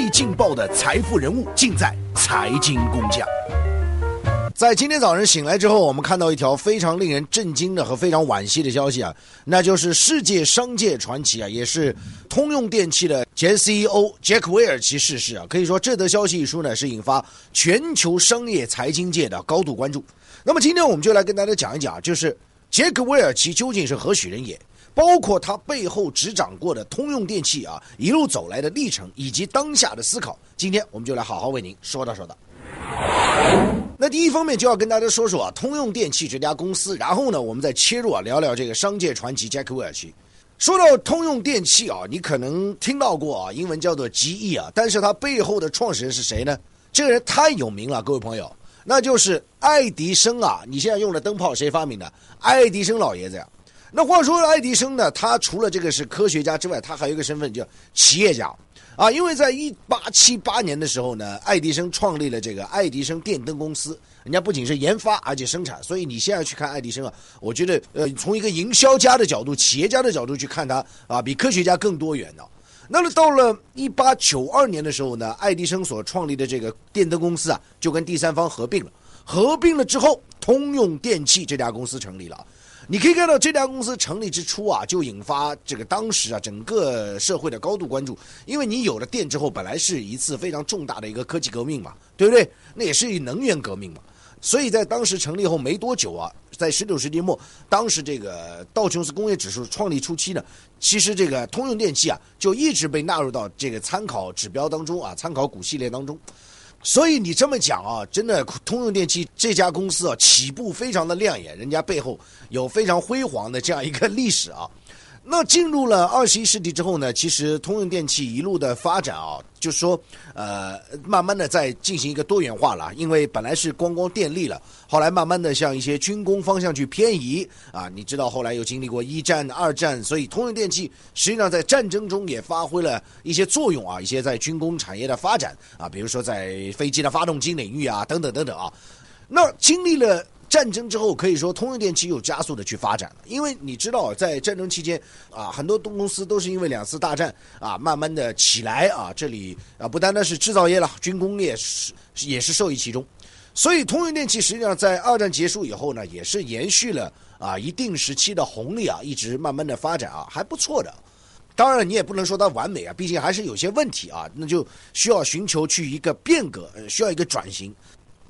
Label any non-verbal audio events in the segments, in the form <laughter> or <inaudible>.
最劲爆的财富人物，尽在财经工匠。在今天早晨醒来之后，我们看到一条非常令人震惊的和非常惋惜的消息啊，那就是世界商界传奇啊，也是通用电气的前 CEO 杰克韦尔奇逝世啊。可以说，这则消息一出呢，是引发全球商业财经界的高度关注。那么今天我们就来跟大家讲一讲，就是杰克韦尔奇究竟是何许人也，包括他背后执掌过的通用电气啊一路走来的历程，以及当下的思考。今天我们就来好好为您说道说道。那第一方面就要跟大家说说啊，通用电气这家公司，然后呢，我们再切入啊，聊聊这个商界传奇杰克韦尔奇。说到通用电气啊，你可能听到过啊，英文叫做 GE 啊，但是它背后的创始人是谁呢？这个人太有名了，各位朋友，那就是爱迪生啊。你现在用的灯泡谁发明的？爱迪生老爷子呀。那话说爱迪生呢，他除了这个是科学家之外，他还有一个身份叫企业家。啊，因为在一八七八年的时候呢，爱迪生创立了这个爱迪生电灯公司。人家不仅是研发，而且生产。所以你现在去看爱迪生啊，我觉得呃，从一个营销家的角度、企业家的角度去看他啊，比科学家更多元呢。那么到了一八九二年的时候呢，爱迪生所创立的这个电灯公司啊，就跟第三方合并了。合并了之后，通用电气这家公司成立了。你可以看到这家公司成立之初啊，就引发这个当时啊整个社会的高度关注，因为你有了电之后，本来是一次非常重大的一个科技革命嘛，对不对？那也是能源革命嘛，所以在当时成立后没多久啊，在十九世纪末，当时这个道琼斯工业指数创立初期呢，其实这个通用电气啊就一直被纳入到这个参考指标当中啊，参考股系列当中。所以你这么讲啊，真的通用电气这家公司啊，起步非常的亮眼，人家背后有非常辉煌的这样一个历史啊。那进入了二十一世纪之后呢，其实通用电气一路的发展啊，就是说，呃，慢慢的在进行一个多元化了。因为本来是光光电力了，后来慢慢的向一些军工方向去偏移啊。你知道后来又经历过一战、二战，所以通用电气实际上在战争中也发挥了一些作用啊，一些在军工产业的发展啊，比如说在飞机的发动机领域啊，等等等等啊。那经历了。战争之后，可以说通用电气又加速的去发展了，因为你知道，在战争期间啊，很多东公司都是因为两次大战啊，慢慢的起来啊，这里啊不单单是制造业了，军工业是也是受益其中，所以通用电气实际上在二战结束以后呢，也是延续了啊一定时期的红利啊，一直慢慢的发展啊，还不错的。当然，你也不能说它完美啊，毕竟还是有些问题啊，那就需要寻求去一个变革，需要一个转型。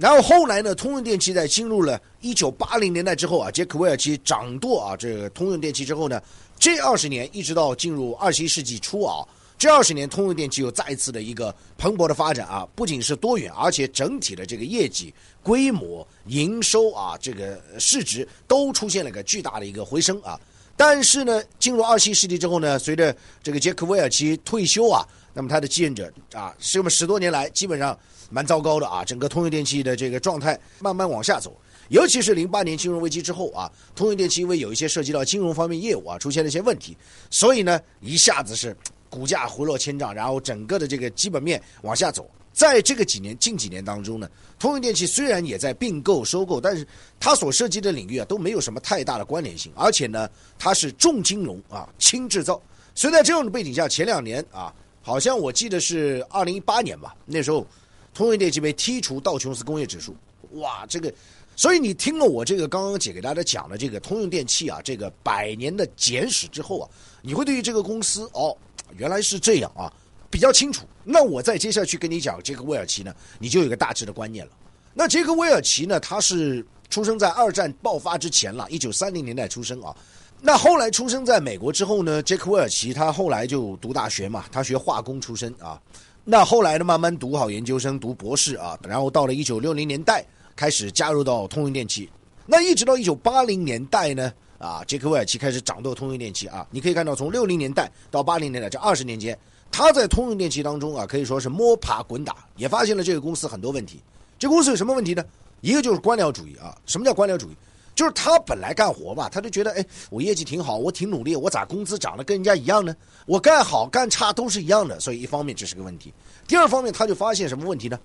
然后后来呢，通用电气在进入了一九八零年代之后啊，杰克韦尔奇掌舵啊，这个通用电气之后呢，这二十年一直到进入二十一世纪初啊，这二十年通用电气又再一次的一个蓬勃的发展啊，不仅是多元，而且整体的这个业绩、规模、营收啊，这个市值都出现了个巨大的一个回升啊。但是呢，进入二十一世纪之后呢，随着这个杰克韦尔奇退休啊，那么他的继任者啊，这么十多年来基本上。蛮糟糕的啊，整个通用电气的这个状态慢慢往下走，尤其是零八年金融危机之后啊，通用电气因为有一些涉及到金融方面业务啊，出现了一些问题，所以呢，一下子是股价回落千丈，然后整个的这个基本面往下走。在这个几年近几年当中呢，通用电气虽然也在并购收购，但是它所涉及的领域啊都没有什么太大的关联性，而且呢，它是重金融啊轻制造，所以在这样的背景下，前两年啊，好像我记得是二零一八年吧，那时候。通用电气被剔除道琼斯工业指数，哇，这个，所以你听了我这个刚刚姐给大家讲的这个通用电气啊，这个百年的简史之后啊，你会对于这个公司哦，原来是这样啊，比较清楚。那我再接下去跟你讲杰克威尔奇呢，你就有个大致的观念了。那杰克威尔奇呢，他是出生在二战爆发之前了，一九三零年代出生啊。那后来出生在美国之后呢，杰克威尔奇他后来就读大学嘛，他学化工出身啊。那后来呢？慢慢读好研究生，读博士啊，然后到了一九六零年代，开始加入到通用电气。那一直到一九八零年代呢，啊，杰克威尔奇开始掌舵通用电气啊。你可以看到，从六零年代到八零年代这二十年间，他在通用电气当中啊，可以说是摸爬滚打，也发现了这个公司很多问题。这公司有什么问题呢？一个就是官僚主义啊。什么叫官僚主义？就是他本来干活吧，他就觉得，哎，我业绩挺好，我挺努力，我咋工资涨得跟人家一样呢？我干好干差都是一样的，所以一方面这是个问题，第二方面他就发现什么问题呢？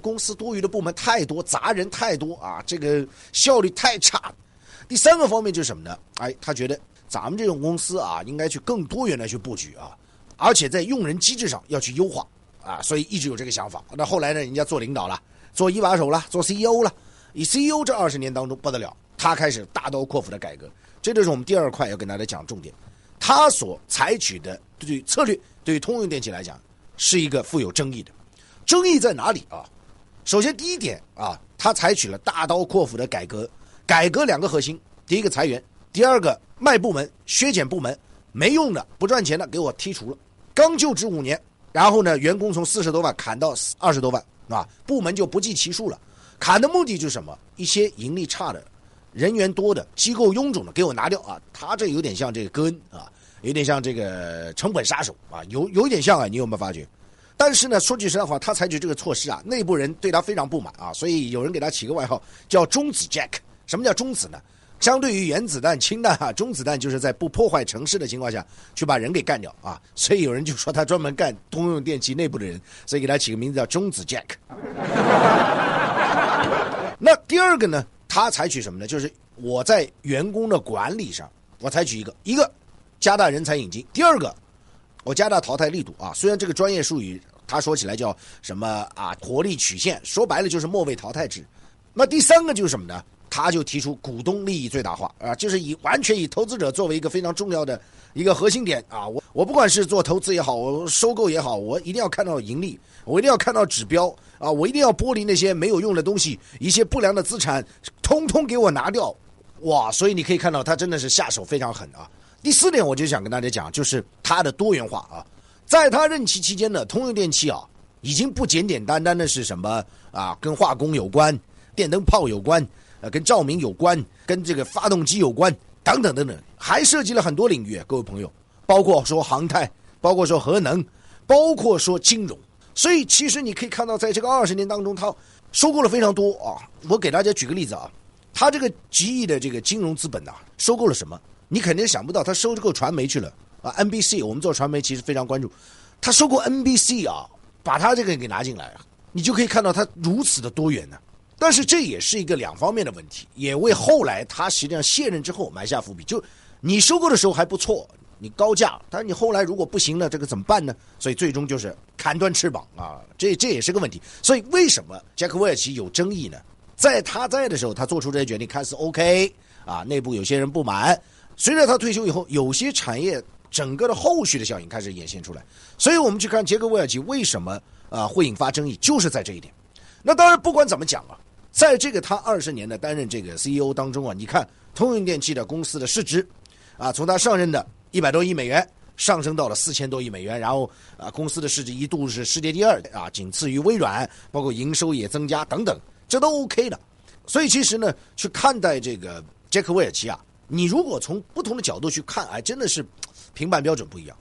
公司多余的部门太多，杂人太多啊，这个效率太差。第三个方面就是什么呢？哎，他觉得咱们这种公司啊，应该去更多元的去布局啊，而且在用人机制上要去优化。啊，所以一直有这个想法。那后来呢，人家做领导了，做一把手了，做 CEO 了。以 CEO 这二十年当中不得了，他开始大刀阔斧的改革。这就是我们第二块要跟大家讲重点。他所采取的对策略，对于通用电气来讲，是一个富有争议的。争议在哪里啊？首先第一点啊，他采取了大刀阔斧的改革，改革两个核心：第一个裁员，第二个卖部门、削减部门，没用的、不赚钱的给我剔除了。刚就职五年，然后呢，员工从四十多万砍到二十多万，啊，部门就不计其数了。砍的目的就是什么？一些盈利差的、人员多的、机构臃肿的，给我拿掉啊！他这有点像这个戈恩啊，有点像这个成本杀手啊，有 <laughs> 有点像啊，你有没有发觉？但是呢，说句实在话，他采取这个措施啊，内部人对他非常不满啊，所以有人给他起个外号叫“中子 Jack”。什么叫中子呢？相对于原子弹、氢弹啊，中子弹就是在不破坏城市的情况下去把人给干掉啊。所以有人就说他专门干通用电气内部的人，所以给他起个名字叫“中子 Jack”。那第二个呢，他采取什么呢？就是我在员工的管理上，我采取一个一个加大人才引进，第二个。我加大淘汰力度啊！虽然这个专业术语，他说起来叫什么啊？活力曲线，说白了就是末位淘汰制。那第三个就是什么呢？他就提出股东利益最大化啊，就是以完全以投资者作为一个非常重要的一个核心点啊。我我不管是做投资也好，我收购也好，我一定要看到盈利，我一定要看到指标啊，我一定要剥离那些没有用的东西，一些不良的资产，通通给我拿掉。哇！所以你可以看到他真的是下手非常狠啊。第四点，我就想跟大家讲，就是他的多元化啊，在他任期期间呢，通用电气啊，已经不简简单单的是什么啊，跟化工有关、电灯泡有关、呃，跟照明有关、跟这个发动机有关等等等等，还涉及了很多领域，各位朋友，包括说航太，包括说核能，包括说金融。所以，其实你可以看到，在这个二十年当中，他收购了非常多啊。我给大家举个例子啊，他这个几亿的这个金融资本呐，收购了什么？你肯定想不到，他收购传媒去了啊！NBC，我们做传媒其实非常关注，他收购 NBC 啊，把他这个给拿进来，你就可以看到他如此的多元呢。但是这也是一个两方面的问题，也为后来他实际上卸任之后埋下伏笔。就你收购的时候还不错，你高价，但是你后来如果不行了，这个怎么办呢？所以最终就是砍断翅膀啊！这这也是个问题。所以为什么杰克韦尔奇有争议呢？在他在的时候，他做出这些决定看似 OK 啊，内部有些人不满。随着他退休以后，有些产业整个的后续的效应开始显现出来，所以我们去看杰克韦尔奇为什么啊会引发争议，就是在这一点。那当然不管怎么讲啊，在这个他二十年的担任这个 CEO 当中啊，你看通用电气的公司的市值啊，从他上任的一百多亿美元上升到了四千多亿美元，然后啊公司的市值一度是世界第二的啊，仅次于微软，包括营收也增加等等，这都 OK 的。所以其实呢，去看待这个杰克韦尔奇啊。你如果从不同的角度去看，哎，真的是评判标准不一样。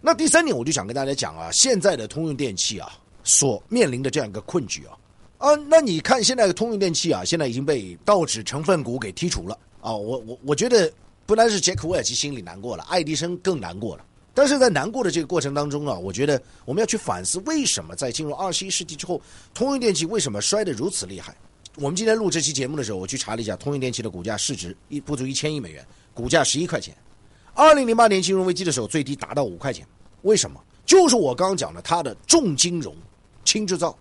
那第三点，我就想跟大家讲啊，现在的通用电气啊，所面临的这样一个困局啊，啊，那你看现在的通用电气啊，现在已经被道指成分股给剔除了啊，我我我觉得不单是杰克韦尔奇心里难过了，爱迪生更难过了。但是在难过的这个过程当中啊，我觉得我们要去反思，为什么在进入二十一世纪之后，通用电气为什么摔得如此厉害？我们今天录这期节目的时候，我去查了一下通用电气的股价市值，一不足一千亿美元，股价十一块钱。二零零八年金融危机的时候，最低达到五块钱。为什么？就是我刚刚讲的，它的重金融、轻制造。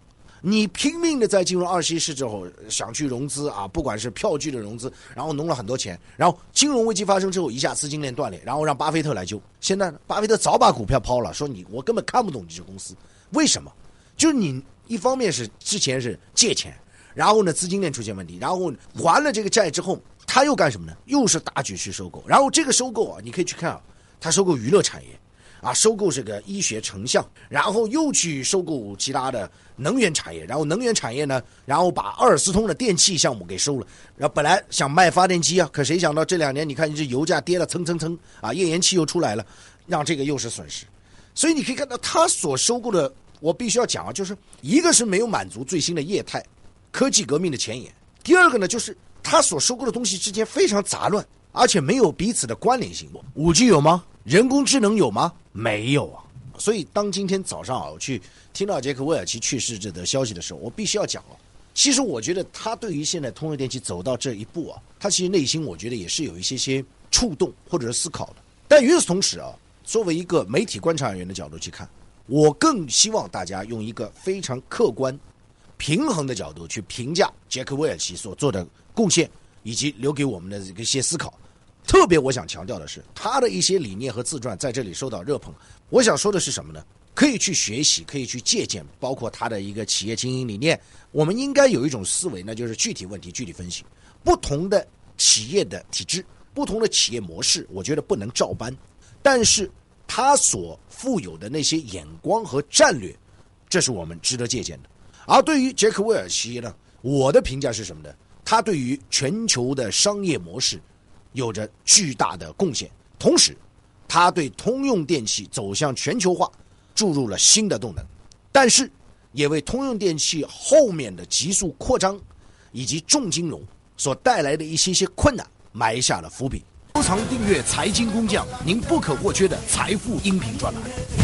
你拼命的在进入二十一世之后想去融资啊，不管是票据的融资，然后弄了很多钱，然后金融危机发生之后，一下资金链断裂，然后让巴菲特来救。现在，巴菲特早把股票抛了，说你我根本看不懂你这公司，为什么？就是你一方面是之前是借钱。然后呢，资金链出现问题，然后还了这个债之后，他又干什么呢？又是大举去收购。然后这个收购啊，你可以去看啊，他收购娱乐产业，啊，收购这个医学成像，然后又去收购其他的能源产业。然后能源产业呢，然后把阿尔斯通的电器项目给收了。然后本来想卖发电机啊，可谁想到这两年你看这油价跌了蹭蹭蹭啊，页岩气又出来了，让这个又是损失。所以你可以看到他所收购的，我必须要讲啊，就是一个是没有满足最新的业态。科技革命的前沿。第二个呢，就是他所收购的东西之间非常杂乱，而且没有彼此的关联性。五 G 有吗？人工智能有吗？没有啊。所以当今天早上啊，我去听到杰克韦尔奇去世这则消息的时候，我必须要讲了。其实我觉得他对于现在通用电气走到这一步啊，他其实内心我觉得也是有一些些触动或者是思考的。但与此同时啊，作为一个媒体观察员的角度去看，我更希望大家用一个非常客观、平衡的角度去评价杰克·韦尔奇所做的贡献，以及留给我们的一些思考。特别我想强调的是，他的一些理念和自传在这里受到热捧。我想说的是什么呢？可以去学习，可以去借鉴，包括他的一个企业经营理念。我们应该有一种思维，那就是具体问题具体分析。不同的企业的体制，不同的企业模式，我觉得不能照搬。但是他所富有的那些眼光和战略，这是我们值得借鉴的。而对于杰克·韦尔奇呢，我的评价是什么呢？他对于全球的商业模式。有着巨大的贡献，同时，他对通用电气走向全球化注入了新的动能，但是，也为通用电气后面的急速扩张以及重金融所带来的一些些困难埋下了伏笔。收藏订阅财经工匠，您不可或缺的财富音频专栏。